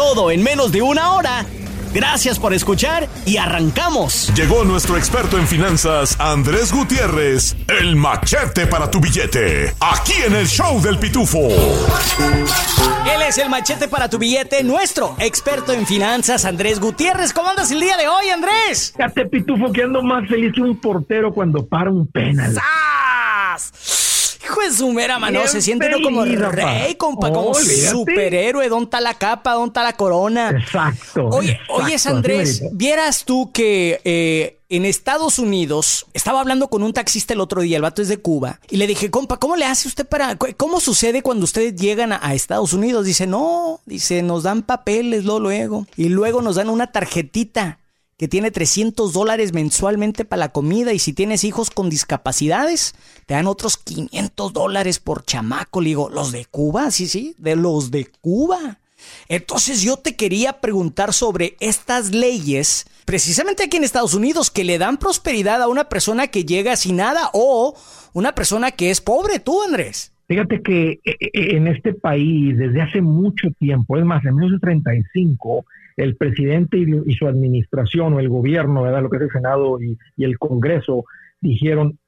Todo en menos de una hora. Gracias por escuchar y arrancamos. Llegó nuestro experto en finanzas, Andrés Gutiérrez, el machete para tu billete, aquí en el show del pitufo. Él es el machete para tu billete, nuestro experto en finanzas, Andrés Gutiérrez. ¿Cómo andas el día de hoy, Andrés? Fíjate, pitufo, que ando más feliz que un portero cuando para un penal. ¡Sas! Hijo de su mera mano, se siente uno como rey, compa, como superhéroe. ¿Dónde está la capa? ¿Dónde está la corona? Exacto. Oye, exacto, oye Andrés, vieras tú que eh, en Estados Unidos, estaba hablando con un taxista el otro día, el vato es de Cuba, y le dije, compa, ¿cómo le hace usted para, cómo sucede cuando ustedes llegan a, a Estados Unidos? Dice, no, dice, nos dan papeles lo luego, y luego nos dan una tarjetita que tiene 300 dólares mensualmente para la comida y si tienes hijos con discapacidades, te dan otros 500 dólares por chamaco. Le digo, ¿los de Cuba? Sí, sí, de los de Cuba. Entonces yo te quería preguntar sobre estas leyes, precisamente aquí en Estados Unidos, que le dan prosperidad a una persona que llega sin nada o una persona que es pobre, tú, Andrés. Fíjate que eh, eh, en este país, desde hace mucho tiempo, es más, en 1935, el presidente y, su administración o el gobierno, ¿verdad? lo que es el Senado y, el Congreso, dijeron,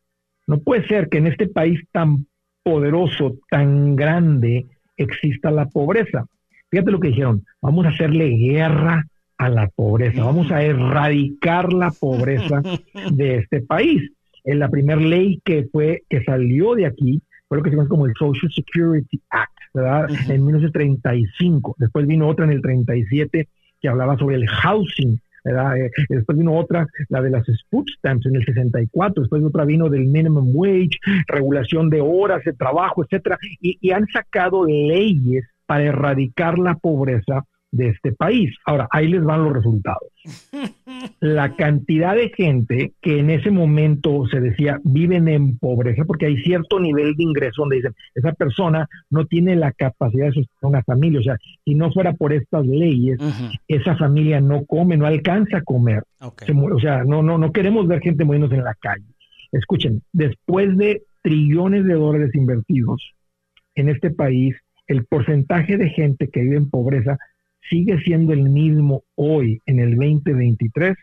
no puede ser que en este país tan poderoso, tan grande, exista la pobreza. Fíjate lo que dijeron, vamos a hacerle guerra a la pobreza, vamos a erradicar la pobreza de este país. En la primera ley que fue que salió de aquí fue lo que se llama como el Social Security Act, ¿verdad? En 1935. Después vino otra en el 37 que hablaba sobre el housing, ¿verdad? Eh, después vino otra, la de las food stamps en el 64, después otra vino del minimum wage, regulación de horas de trabajo, etcétera, y, y han sacado leyes para erradicar la pobreza de este país. Ahora, ahí les van los resultados. La cantidad de gente que en ese momento se decía viven en pobreza, porque hay cierto nivel de ingreso donde dicen, esa persona no tiene la capacidad de sostener una familia. O sea, si no fuera por estas leyes, esa familia no come, no alcanza a comer. o sea, no, no, no queremos ver gente muriéndose en la calle. Escuchen, después de trillones de dólares invertidos en este país, el porcentaje de gente que vive en pobreza sigue siendo el mismo hoy en el 2023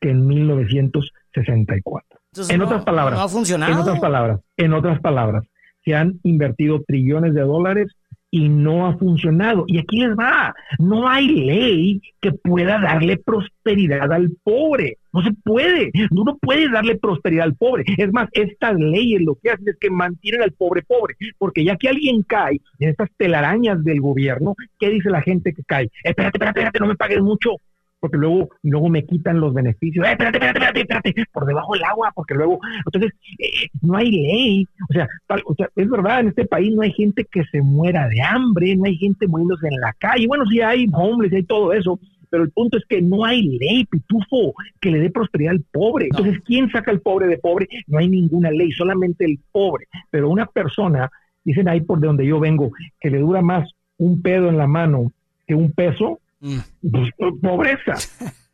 que en 1964. en otras palabras, no ha funcionado. En otras palabras, en otras palabras, se han invertido trillones de dólares y no ha funcionado. Y aquí les va, no hay ley que pueda darle prosperidad al pobre. No se puede, no puede darle prosperidad al pobre. Es más, estas leyes lo que hacen es que mantienen al pobre pobre, porque ya que alguien cae en estas telarañas del gobierno, ¿qué dice la gente que cae? Espérate, espérate, espérate, no me pagues mucho, porque luego, luego me quitan los beneficios. Eh, espérate, espérate, espérate, espérate, por debajo del agua, porque luego, entonces, eh, no hay ley. O sea, o sea, es verdad, en este país no hay gente que se muera de hambre, no hay gente muriéndose en la calle. Bueno, sí hay homeless, hay todo eso, pero el punto es que no hay ley, pitufo, que le dé prosperidad al pobre. Entonces, ¿quién saca al pobre de pobre? No hay ninguna ley, solamente el pobre. Pero una persona, dicen ahí por donde yo vengo, que le dura más un pedo en la mano que un peso, Mm. Pues, pobreza.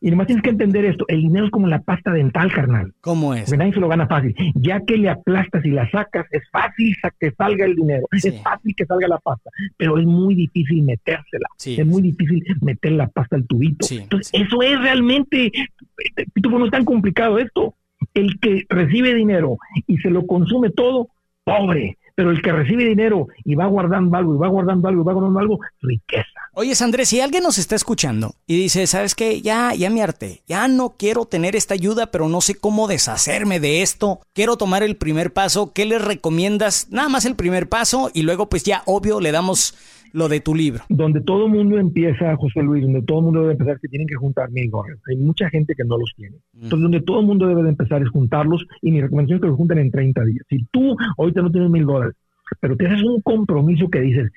Y además tienes que entender esto, el dinero es como la pasta dental, carnal. ¿Cómo es? Porque nadie se lo gana fácil. Ya que le aplastas y la sacas, es fácil que salga el dinero, es fácil que salga la pasta, pero es muy difícil metérsela. es muy difícil meter la pasta al tubito. Entonces, eso es realmente, no es tan complicado esto. El que recibe dinero y se lo consume todo, pobre pero el que recibe dinero y va guardando algo, y va guardando algo, y va guardando algo, riqueza. Oye, Andrés, si alguien nos está escuchando y dice, ¿sabes qué? Ya, ya me harté, ya no quiero tener esta ayuda, pero no sé cómo deshacerme de esto, quiero tomar el primer paso, ¿qué les recomiendas? Nada más el primer paso y luego pues ya, obvio, le damos lo de tu libro. Donde todo el mundo empieza, José Luis, donde todo el mundo debe empezar que tienen que juntar mil dólares. Hay mucha gente que no los tiene. Mm. Entonces, donde todo el mundo debe de empezar es juntarlos y mi recomendación es que los junten en 30 días. Si tú ahorita no tienes mil dólares, pero tienes un compromiso que dices,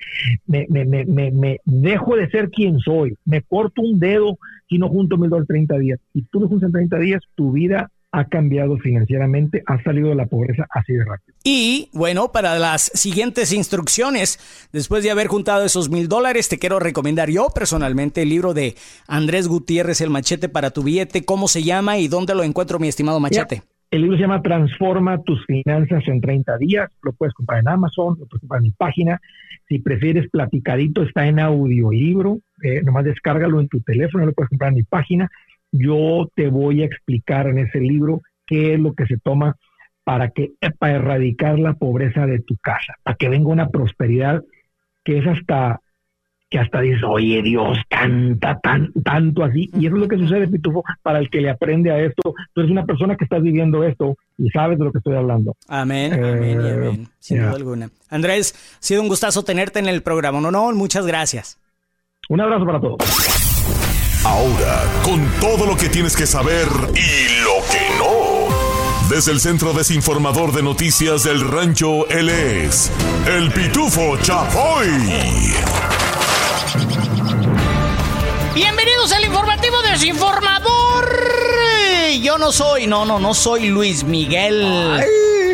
me, me, me, me, dejo de ser quien soy, me corto un dedo si no junto mil dólares 30 días. Y tú lo juntas en 30 días, tu vida ha cambiado financieramente, ha salido de la pobreza así de rápido. Y bueno, para las siguientes instrucciones, después de haber juntado esos mil dólares, te quiero recomendar yo personalmente el libro de Andrés Gutiérrez, El Machete para tu billete, cómo se llama y dónde lo encuentro, mi estimado Machete. El libro se llama Transforma tus finanzas en 30 días. Lo puedes comprar en Amazon, lo puedes comprar en mi página. Si prefieres platicadito, está en audiolibro. Eh, nomás descárgalo en tu teléfono, lo puedes comprar en mi página yo te voy a explicar en ese libro qué es lo que se toma para que para erradicar la pobreza de tu casa, para que venga una prosperidad que es hasta que hasta dices, oye Dios, tanta, tan, tanto así. Y eso es lo que sucede, Pitufo, para el que le aprende a esto. Tú eres una persona que estás viviendo esto y sabes de lo que estoy hablando. Amén, amén y amén, eh, sin duda alguna. Andrés, ha sido un gustazo tenerte en el programa. No, no, muchas gracias. Un abrazo para todos. Ahora, con todo lo que tienes que saber y lo que no. Desde el Centro Desinformador de Noticias del Rancho, él es el Pitufo Chapoy. Bienvenidos al informativo desinformador. Yo no soy, no, no, no soy Luis Miguel.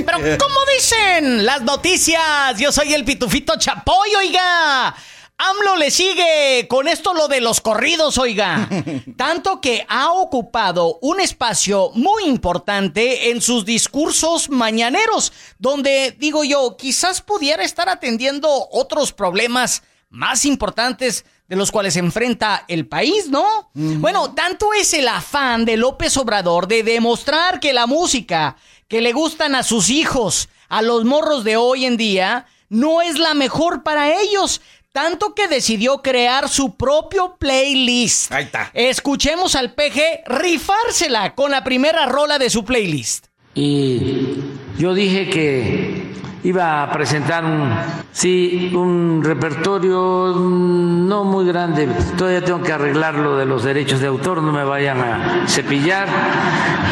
Pero, ¿cómo dicen las noticias? Yo soy el Pitufito Chapoy, oiga. AMLO le sigue con esto lo de los corridos, oiga. Tanto que ha ocupado un espacio muy importante en sus discursos mañaneros, donde, digo yo, quizás pudiera estar atendiendo otros problemas más importantes de los cuales se enfrenta el país, ¿no? Bueno, tanto es el afán de López Obrador de demostrar que la música que le gustan a sus hijos, a los morros de hoy en día, no es la mejor para ellos, tanto que decidió crear su propio playlist. Ahí está. Escuchemos al PG rifársela con la primera rola de su playlist. Y yo dije que iba a presentar un, sí, un repertorio no muy grande. Todavía tengo que arreglar lo de los derechos de autor, no me vayan a cepillar.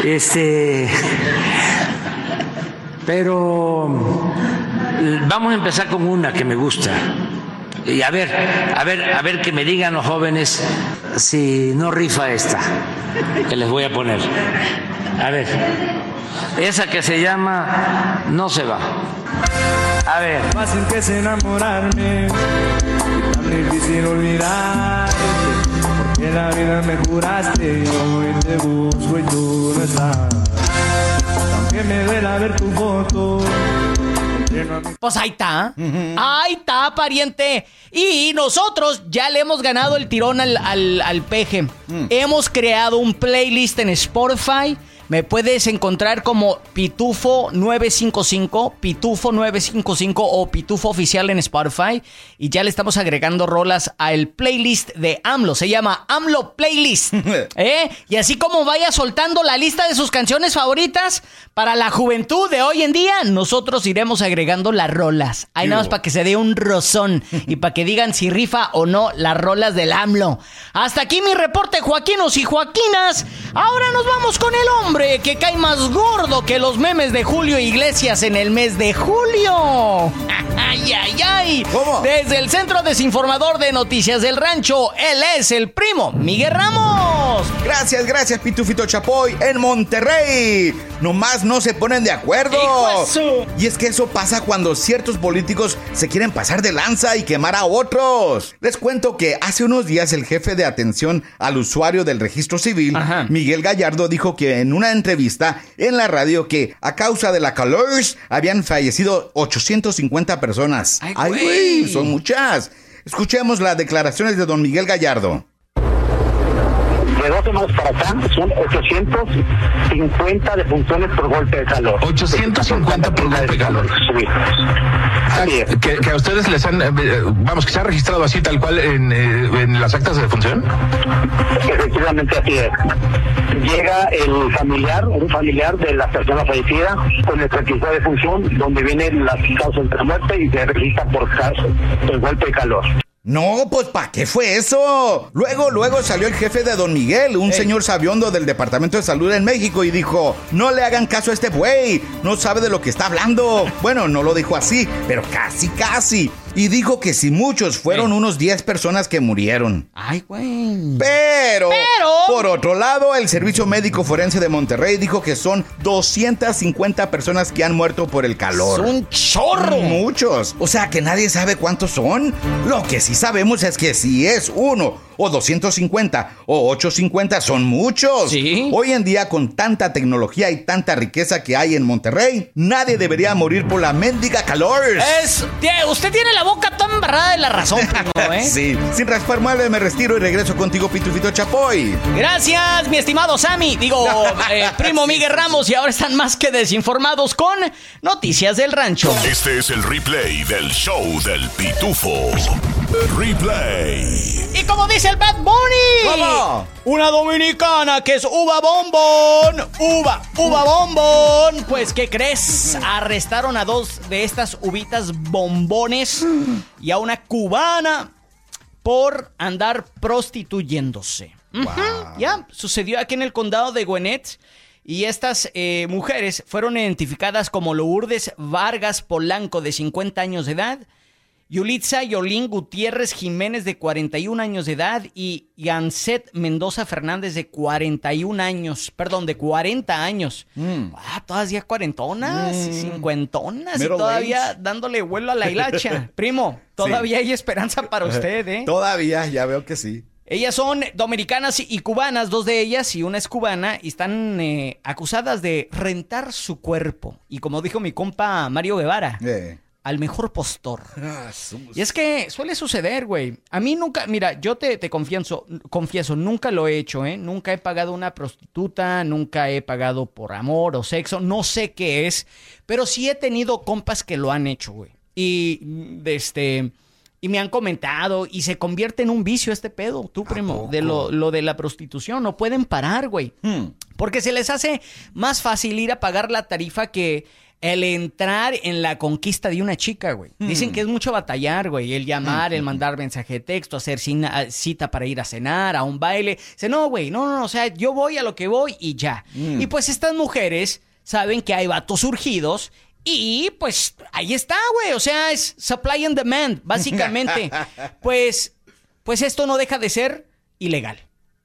Este, pero vamos a empezar con una que me gusta. Y a ver, a ver, a ver que me digan los jóvenes si no rifa esta que les voy a poner. A ver, esa que se llama No se va. A ver. Fácil que es enamorarme, tan difícil olvidarte, porque la vida me juraste y hoy te busco y tú no estás. Aunque me duela ver tu foto pues ahí está. Ahí está, pariente. Y nosotros ya le hemos ganado el tirón al, al, peje. Mm. Hemos creado un playlist en Spotify me puedes encontrar como Pitufo 955, Pitufo 955 o Pitufo oficial en Spotify y ya le estamos agregando rolas al playlist de AMLO. Se llama AMLO Playlist. ¿eh? Y así como vaya soltando la lista de sus canciones favoritas para la juventud de hoy en día, nosotros iremos agregando las rolas. Hay nada más para que se dé un rozón y para que digan si rifa o no las rolas del AMLO. Hasta aquí mi reporte, Joaquinos y Joaquinas. Ahora nos vamos con el hombre que cae más gordo que los memes de Julio Iglesias en el mes de julio. ¡Ay, ay, ay! ¿Cómo? Desde el Centro Desinformador de Noticias del Rancho, él es el primo Miguel Ramos. Gracias, gracias, Pitufito Chapoy, en Monterrey. Nomás no se ponen de acuerdo. Y es que eso pasa cuando ciertos políticos se quieren pasar de lanza y quemar a otros. Les cuento que hace unos días el jefe de atención al usuario del registro civil, Miguel Gallardo, dijo que en una entrevista en la radio que a causa de la calor habían fallecido 850 personas. Ay, güey, son muchas. Escuchemos las declaraciones de don Miguel Gallardo de dos semanas para acá son 850 defunciones por golpe de calor. 850 por golpe de calor. Ah, que, que, a ustedes les han, eh, vamos, que se ha registrado así tal cual en, eh, en las actas de defunción. Efectivamente así es. Llega el familiar, un familiar de la persona fallecida con el certificado de función donde vienen las causas de la muerte y se registra por caso, por golpe de calor. No, pues ¿para qué fue eso? Luego, luego salió el jefe de Don Miguel, un señor sabiondo del Departamento de Salud en México, y dijo, no le hagan caso a este güey, no sabe de lo que está hablando. Bueno, no lo dijo así, pero casi, casi. Y dijo que si muchos fueron unos 10 personas que murieron. Ay, güey. Pero, Pero- por otro lado, el Servicio Médico Forense de Monterrey dijo que son 250 personas que han muerto por el calor. Es un chorro. Muchos. O sea que nadie sabe cuántos son. Lo que sí sabemos es que si es uno o 250 o 850 son muchos. Sí. Hoy en día con tanta tecnología y tanta riqueza que hay en Monterrey, nadie debería morir por la mendiga calor. Es, usted tiene la boca tan embarrada de la razón, primo, ¿eh? Sí, sin raspar muebles me retiro y regreso contigo, Pitufito Chapoy. Gracias, mi estimado Sammy. Digo, eh, primo Miguel Ramos, y ahora están más que desinformados con Noticias del Rancho. Este es el replay del show del pitufo. Replay. Y como dice el Bad Bunny, ¿Cómo? una dominicana que es uva bombón, uva, uva bombón. Pues, ¿qué crees? Arrestaron a dos de estas uvitas bombones y a una cubana por andar prostituyéndose. Ya, sucedió aquí en el condado de Gwinnett. Y estas eh, mujeres fueron identificadas como Lourdes Vargas Polanco, de 50 años de edad, Yulitza Yolín Gutiérrez Jiménez, de 41 años de edad, y Yanset Mendoza Fernández, de 41 años, perdón, de 40 años. Ah, todas ya cuarentonas, y cincuentonas, y todavía age. dándole vuelo a la hilacha. Primo, todavía hay esperanza para usted, ¿eh? Todavía, ya veo que sí. Ellas son dominicanas y cubanas, dos de ellas, y una es cubana, y están eh, acusadas de rentar su cuerpo. Y como dijo mi compa Mario Guevara, Eh. Al mejor postor. Y es que suele suceder, güey. A mí nunca, mira, yo te, te confieso, confieso, nunca lo he hecho, ¿eh? Nunca he pagado una prostituta, nunca he pagado por amor o sexo, no sé qué es, pero sí he tenido compas que lo han hecho, güey. Y, de este, y me han comentado y se convierte en un vicio este pedo, tú, primo, de lo, lo de la prostitución. No pueden parar, güey. Porque se les hace más fácil ir a pagar la tarifa que el entrar en la conquista de una chica, güey. Dicen que es mucho batallar, güey. El llamar, el mandar mensaje de texto, hacer cita para ir a cenar, a un baile. Dice, no, güey, no, no, no, o sea, yo voy a lo que voy y ya. Y pues estas mujeres saben que hay vatos surgidos y pues ahí está, güey. O sea, es supply and demand, básicamente. pues, pues esto no deja de ser ilegal.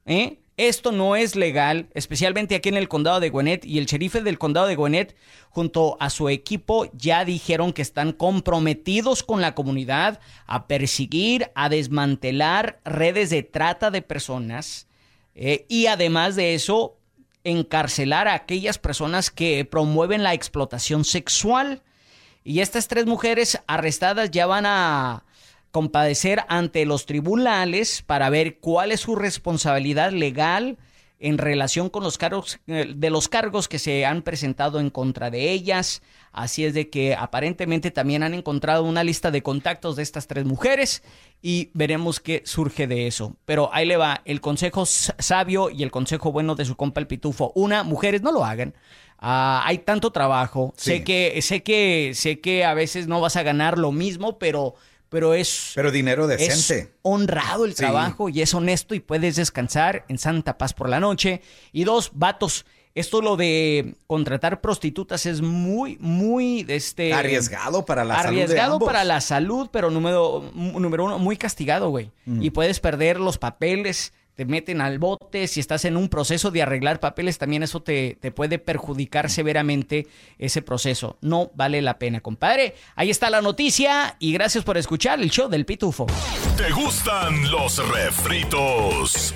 ¿eh? Esto no es legal, especialmente aquí en el condado de Gwinnett. Y el sheriff del condado de Gwinnett, junto a su equipo, ya dijeron que están comprometidos con la comunidad a perseguir, a desmantelar redes de trata de personas. eh, y además de eso, encarcelar a aquellas personas que promueven la explotación sexual. Y estas tres mujeres arrestadas ya van a compadecer ante los tribunales para ver cuál es su responsabilidad legal en relación con los cargos eh, de los cargos que se han presentado en contra de ellas. Así es de que aparentemente también han encontrado una lista de contactos de estas tres mujeres y veremos qué surge de eso. Pero ahí le va el consejo sabio y el consejo bueno de su compa el pitufo. Una, mujeres no lo hagan. Ah, hay tanto trabajo. Sí. Sé que sé que sé que a veces no vas a ganar lo mismo, pero pero es Pero dinero es decente. honrado el Sí. trabajo y es honesto y puedes descansar en santa paz por la noche. Y dos, vatos, esto lo de contratar prostitutas es muy, muy este Arriesgado para la salud de arriesgado para la salud, pero número, número uno, muy castigado, güey. Mm. Y puedes perder los papeles, te meten al bote, si estás en un proceso de arreglar papeles, también eso te, te puede perjudicar severamente ese proceso. No vale la pena, compadre. Ahí está la noticia y gracias por escuchar el show del Pitufo. ¿Te gustan los refritos?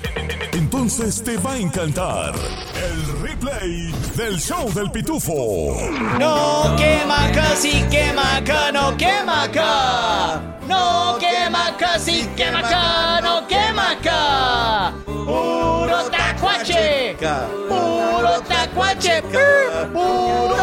Entonces te va a encantar el replay del show del pitufo. No quema sí quema acá, no quema acá. No quema sí quema acá, no quema acá. Pura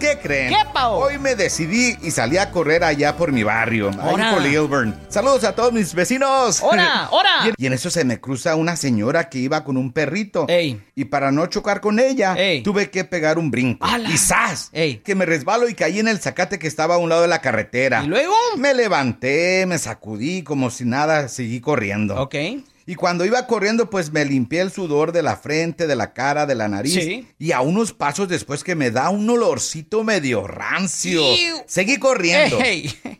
¿qué creen? ¿Qué, Pao? Hoy me decidí y salí a correr allá por mi barrio, ahí por Lilburn. Saludos a todos mis vecinos. ¡Hora! ¡Hora! Y en- eso se me cruza una señora que iba con un perrito. Ey. Y para no chocar con ella, Ey. tuve que pegar un brinco. ¡Hala! Y ¡zas! Ey. Que me resbalo y caí en el zacate que estaba a un lado de la carretera. ¿Y luego? Me levanté, me sacudí como si nada, seguí corriendo. Ok. Y cuando iba corriendo, pues me limpié el sudor de la frente, de la cara, de la nariz. Sí. Y a unos pasos después que me da un olorcito medio rancio. Seguí corriendo.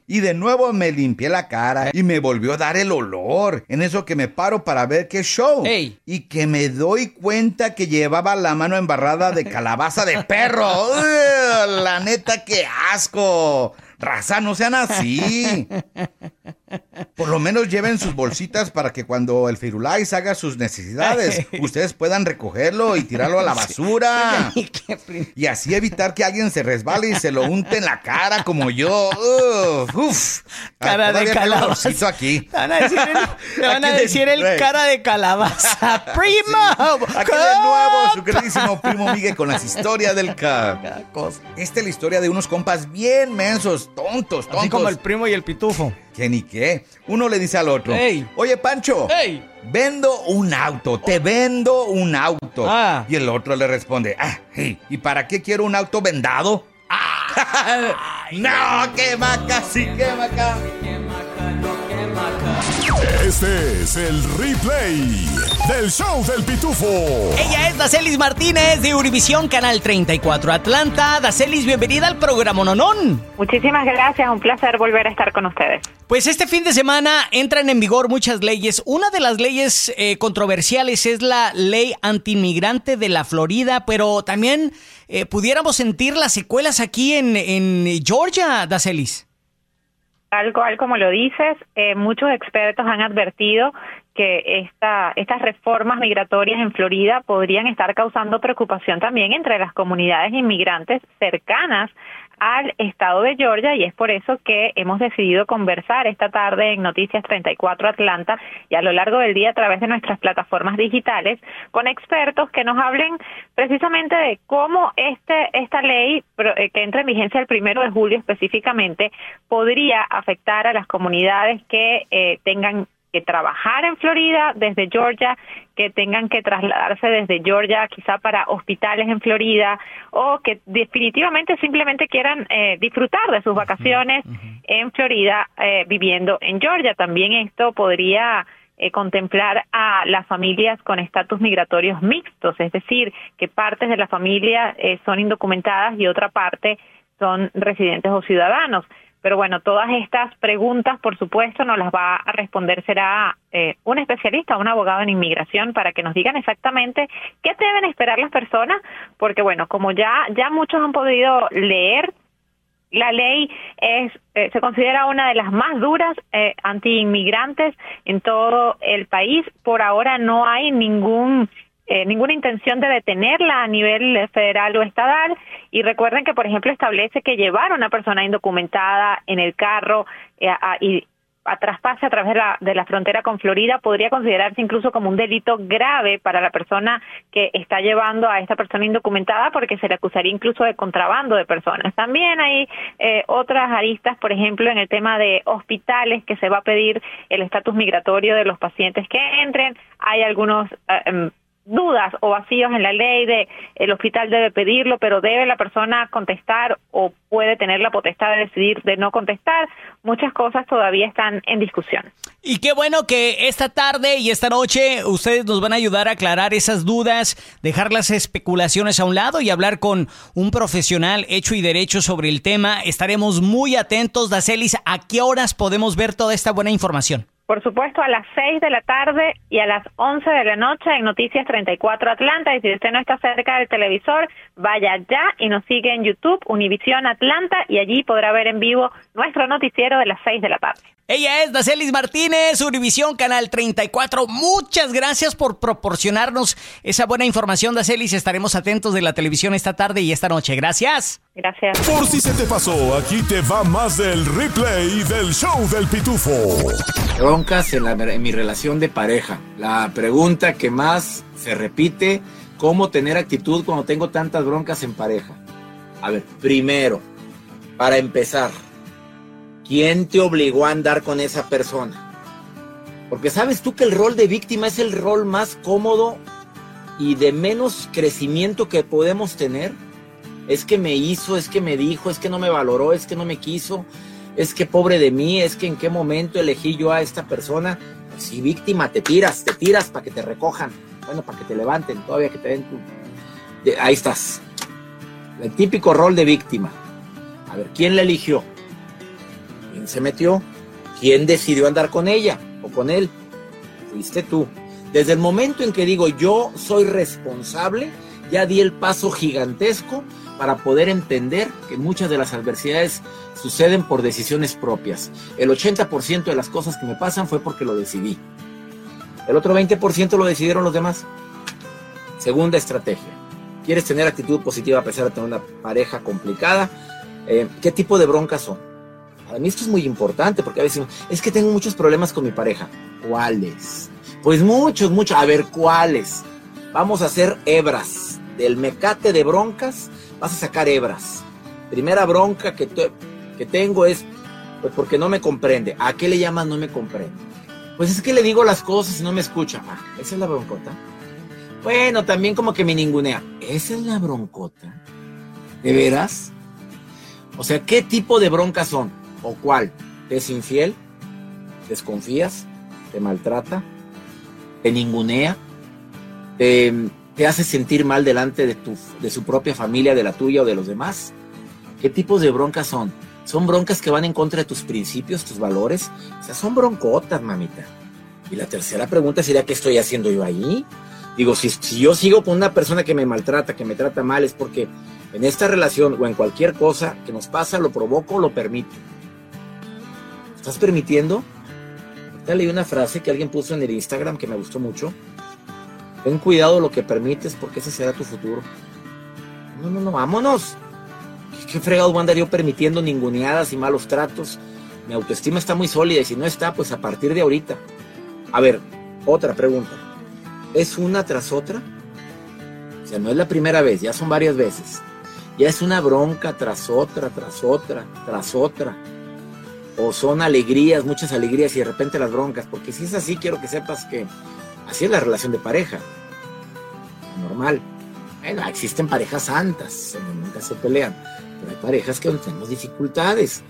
Y de nuevo me limpié la cara y me volvió a dar el olor. En eso que me paro para ver qué show. Y que me doy cuenta que llevaba la mano embarrada de calabaza de perro. ¡Ugh! la neta, qué asco. Raza, no sean así. Por lo menos lleven sus bolsitas para que cuando el Firulais haga sus necesidades, ustedes puedan recogerlo y tirarlo a la basura. Y así evitar que alguien se resbale y se lo unte en la cara como yo. Uf, uf. Cara de calabaza. aquí. Te van a decir el, van a de- cara de calabaza. ¡Primo! Aquí de nuevo, su queridísimo primo Miguel con las historias del ca. Cada cosa. Esta es la historia de unos compas bien mensos, tontos, tontos. Así como el primo y el pitufo. ¿Qué ni qué? Uno le dice al otro, Ey. oye Pancho, ¡Ey! vendo un auto, te vendo un auto. Ah. Y el otro le responde, ah, hey, ¿y para qué quiero un auto vendado? no, qué maca, sí, qué maca. Este es el replay del show del pitufo. Ella es Dacelis Martínez de Univisión Canal 34 Atlanta. Dacelis, bienvenida al programa Nonón. Muchísimas gracias, un placer volver a estar con ustedes. Pues este fin de semana entran en vigor muchas leyes. Una de las leyes eh, controversiales es la ley antiinmigrante de la Florida, pero también eh, pudiéramos sentir las secuelas aquí en, en Georgia, Dacelis. Tal cual como lo dices, eh, muchos expertos han advertido que esta, estas reformas migratorias en Florida podrían estar causando preocupación también entre las comunidades inmigrantes cercanas al estado de Georgia y es por eso que hemos decidido conversar esta tarde en Noticias 34 Atlanta y a lo largo del día a través de nuestras plataformas digitales con expertos que nos hablen precisamente de cómo este esta ley eh, que entra en vigencia el primero de julio específicamente podría afectar a las comunidades que eh, tengan que trabajar en Florida desde Georgia, que tengan que trasladarse desde Georgia quizá para hospitales en Florida o que definitivamente simplemente quieran eh, disfrutar de sus vacaciones en Florida eh, viviendo en Georgia. También esto podría eh, contemplar a las familias con estatus migratorios mixtos, es decir, que partes de la familia eh, son indocumentadas y otra parte son residentes o ciudadanos. Pero bueno, todas estas preguntas, por supuesto, nos las va a responder será eh, un especialista, un abogado en inmigración, para que nos digan exactamente qué deben esperar las personas, porque bueno, como ya ya muchos han podido leer, la ley es eh, se considera una de las más duras eh, anti-inmigrantes en todo el país. Por ahora no hay ningún eh, ninguna intención de detenerla a nivel federal o estatal. Y recuerden que, por ejemplo, establece que llevar a una persona indocumentada en el carro eh, y a traspase a través de la, de la frontera con Florida podría considerarse incluso como un delito grave para la persona que está llevando a esta persona indocumentada porque se le acusaría incluso de contrabando de personas. También hay eh, otras aristas, por ejemplo, en el tema de hospitales que se va a pedir el estatus migratorio de los pacientes que entren. Hay algunos eh, em, dudas o vacíos en la ley de el hospital debe pedirlo, pero debe la persona contestar o puede tener la potestad de decidir de no contestar. Muchas cosas todavía están en discusión. Y qué bueno que esta tarde y esta noche ustedes nos van a ayudar a aclarar esas dudas, dejar las especulaciones a un lado y hablar con un profesional hecho y derecho sobre el tema. Estaremos muy atentos, Dacelis, a qué horas podemos ver toda esta buena información. Por supuesto, a las 6 de la tarde y a las 11 de la noche en Noticias 34 Atlanta. Y si usted no está cerca del televisor, vaya ya y nos sigue en YouTube, Univisión Atlanta, y allí podrá ver en vivo nuestro noticiero de las 6 de la tarde. Ella es Dacelis Martínez, Univisión Canal 34. Muchas gracias por proporcionarnos esa buena información, Dacelis. Estaremos atentos de la televisión esta tarde y esta noche. Gracias. Gracias. Por si se te pasó, aquí te va más del replay del show del pitufo. Broncas en, la- en mi relación de pareja. La pregunta que más se repite, ¿cómo tener actitud cuando tengo tantas broncas en pareja? A ver, primero, para empezar, ¿quién te obligó a andar con esa persona? Porque sabes tú que el rol de víctima es el rol más cómodo y de menos crecimiento que podemos tener. Es que me hizo, es que me dijo, es que no me valoró, es que no me quiso, es que pobre de mí, es que en qué momento elegí yo a esta persona. Si víctima, te tiras, te tiras para que te recojan, bueno, para que te levanten, todavía que te den tu... Ahí estás. El típico rol de víctima. A ver, ¿quién la eligió? ¿Quién se metió? ¿Quién decidió andar con ella o con él? Fuiste tú. Desde el momento en que digo yo soy responsable, ya di el paso gigantesco para poder entender que muchas de las adversidades suceden por decisiones propias. El 80% de las cosas que me pasan fue porque lo decidí. El otro 20% lo decidieron los demás. Segunda estrategia. ¿Quieres tener actitud positiva a pesar de tener una pareja complicada? Eh, ¿Qué tipo de broncas son? Para mí esto es muy importante porque a veces es que tengo muchos problemas con mi pareja. ¿Cuáles? Pues muchos, muchos. A ver, ¿cuáles? Vamos a hacer hebras. Del mecate de broncas, vas a sacar hebras. Primera bronca que, que tengo es, pues porque no me comprende. ¿A qué le llamas no me comprende? Pues es que le digo las cosas y no me escucha. Ah, esa es la broncota. Bueno, también como que me ningunea. Esa es la broncota. ¿De veras? O sea, ¿qué tipo de broncas son? ¿O cuál? ¿Te es infiel? ¿Desconfías? ¿Te maltrata? te ningunea, te, hace sentir mal delante de, tu, de su propia familia, de la tuya o de los demás. ¿Qué tipos de broncas son? Son broncas que van en contra de tus principios, tus valores. O sea, son broncotas, mamita. Y la tercera pregunta sería, ¿qué estoy haciendo yo ahí? Digo, si, si yo sigo con una persona que me maltrata, que me trata mal, es porque en esta relación o en cualquier cosa que nos pasa, lo provoco o lo permito. ¿Estás permitiendo? leí una frase que alguien puso en el Instagram que me gustó mucho. Ten cuidado lo que permites porque ese será tu futuro. No, no, no, vámonos. ¿Qué, fregado voy a andar yo permitiendo ninguneadas y malos tratos? Mi autoestima está muy sólida y si no está, pues a partir de ahorita. A ver, otra pregunta. ¿Es una tras otra? O sea, no es la primera vez, ya son varias veces. Ya es una bronca tras otra, tras otra, tras otra o son alegrías, muchas alegrías y de repente las broncas, porque si es así, quiero que sepas que así es la relación de pareja, normal. Bueno, existen parejas santas, nunca se pelean, pero hay parejas que tenemos dificultades,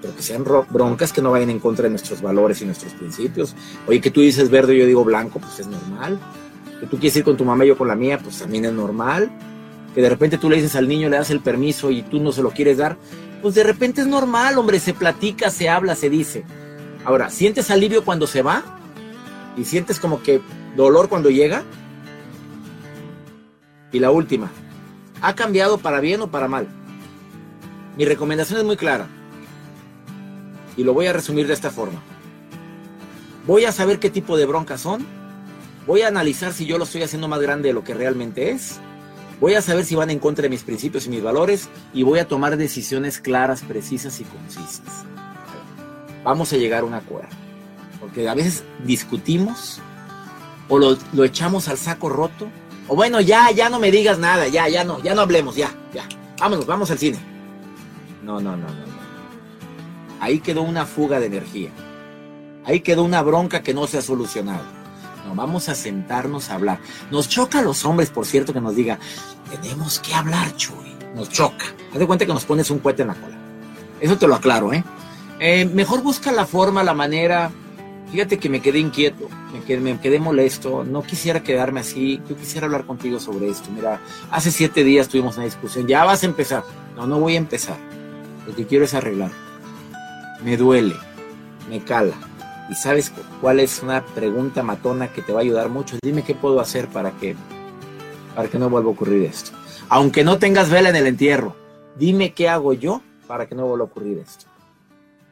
pero que sean broncas que no vayan en contra de nuestros valores y nuestros principios. Oye, que tú dices verde y yo digo blanco, pues es normal. Que tú quieres ir con tu mamá y yo con la mía, pues también es normal. Que de repente tú le dices al niño, le das el permiso y tú no se lo quieres dar, pues de repente es normal, hombre, se platica, se habla, se dice. Ahora, ¿sientes alivio cuando se va? ¿Y sientes como que dolor cuando llega? Y la última, ¿ha cambiado para bien o para mal? Mi recomendación es muy clara. Y lo voy a resumir de esta forma. Voy a saber qué tipo de broncas son. Voy a analizar si yo lo estoy haciendo más grande de lo que realmente es Voy a saber si van en contra de mis principios y mis valores y voy a tomar decisiones claras, precisas y concisas. Vamos a llegar a un acuerdo. Porque a veces discutimos o lo, echamos al saco roto. O bueno, ya, ya no me digas nada, ya, ya no, ya no hablemos, ya, ya. Vámonos, vamos al cine. No, no, no, no, no. Ahí quedó una fuga de energía. Ahí quedó una bronca que no se ha solucionado no, vamos a sentarnos a hablar. Nos choca a los hombres, por cierto, que nos diga, tenemos que hablar, Chuy. Nos choca. Haz de cuenta que nos pones un cohete en la cola. Eso te lo aclaro, ¿eh? eh mejor busca la forma, la manera. Fíjate que me quedé inquieto, me quedé, molesto, no quisiera quedarme así, yo quisiera hablar contigo sobre esto. Mira, hace siete días tuvimos una discusión, ya vas a empezar. No, no voy a empezar. Lo que quiero es arreglar. Me duele, me cala, y sabes cuál es una pregunta matona que te va a ayudar mucho. Dime qué puedo hacer para que, para que no vuelva a ocurrir esto. Aunque no tengas vela en el entierro, dime qué hago yo para que no vuelva a ocurrir esto.